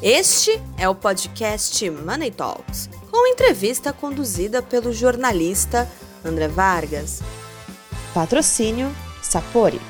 Este é o podcast Money Talks, com entrevista conduzida pelo jornalista André Vargas. Patrocínio Sapori.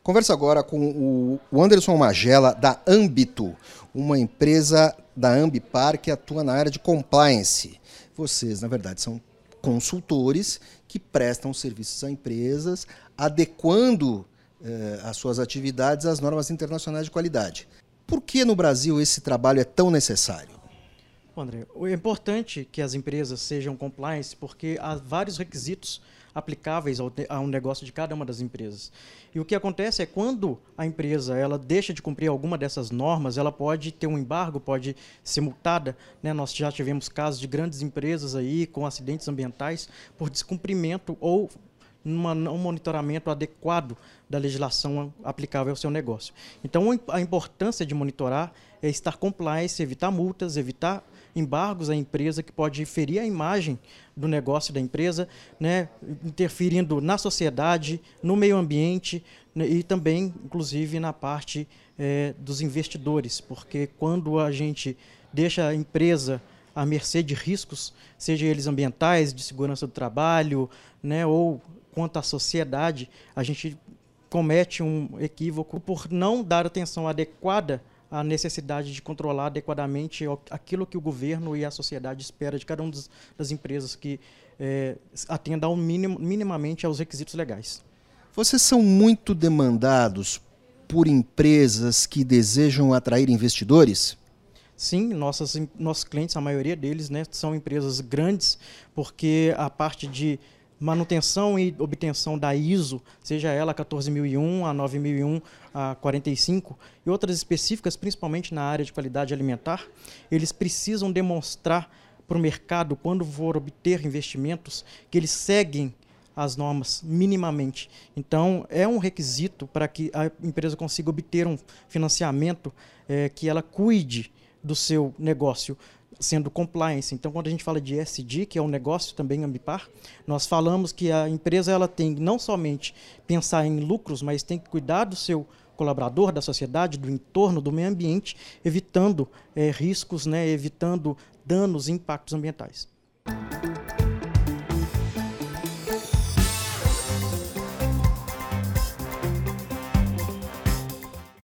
Converso agora com o Anderson Magela, da Ambito, uma empresa da Ambipar que atua na área de compliance. Vocês, na verdade, são consultores que prestam serviços a empresas, adequando eh, as suas atividades às normas internacionais de qualidade. Por que no Brasil esse trabalho é tão necessário? André, é importante que as empresas sejam compliance porque há vários requisitos aplicáveis ao, a um negócio de cada uma das empresas. E o que acontece é quando a empresa ela deixa de cumprir alguma dessas normas, ela pode ter um embargo, pode ser multada. Né? Nós já tivemos casos de grandes empresas aí com acidentes ambientais por descumprimento ou um monitoramento adequado da legislação aplicável ao seu negócio. Então, a importância de monitorar é estar compliance, evitar multas, evitar embargos à empresa que pode ferir a imagem do negócio da empresa, né, interferindo na sociedade, no meio ambiente né, e também, inclusive, na parte é, dos investidores, porque quando a gente deixa a empresa à mercê de riscos, seja eles ambientais, de segurança do trabalho, né, ou quanto à sociedade, a gente comete um equívoco por não dar atenção adequada à necessidade de controlar adequadamente aquilo que o governo e a sociedade espera de cada uma das empresas que é, atenda minimamente aos requisitos legais. Vocês são muito demandados por empresas que desejam atrair investidores? Sim, nossas, nossos clientes, a maioria deles, né, são empresas grandes, porque a parte de manutenção e obtenção da ISO, seja ela 14001, a 9001, a 45 e outras específicas, principalmente na área de qualidade alimentar, eles precisam demonstrar para o mercado, quando for obter investimentos, que eles seguem as normas minimamente. Então, é um requisito para que a empresa consiga obter um financiamento é, que ela cuide do seu negócio sendo compliance. Então, quando a gente fala de SD, que é um negócio também ambipar, nós falamos que a empresa ela tem não somente pensar em lucros, mas tem que cuidar do seu colaborador, da sociedade, do entorno, do meio ambiente, evitando é, riscos, né, evitando danos e impactos ambientais.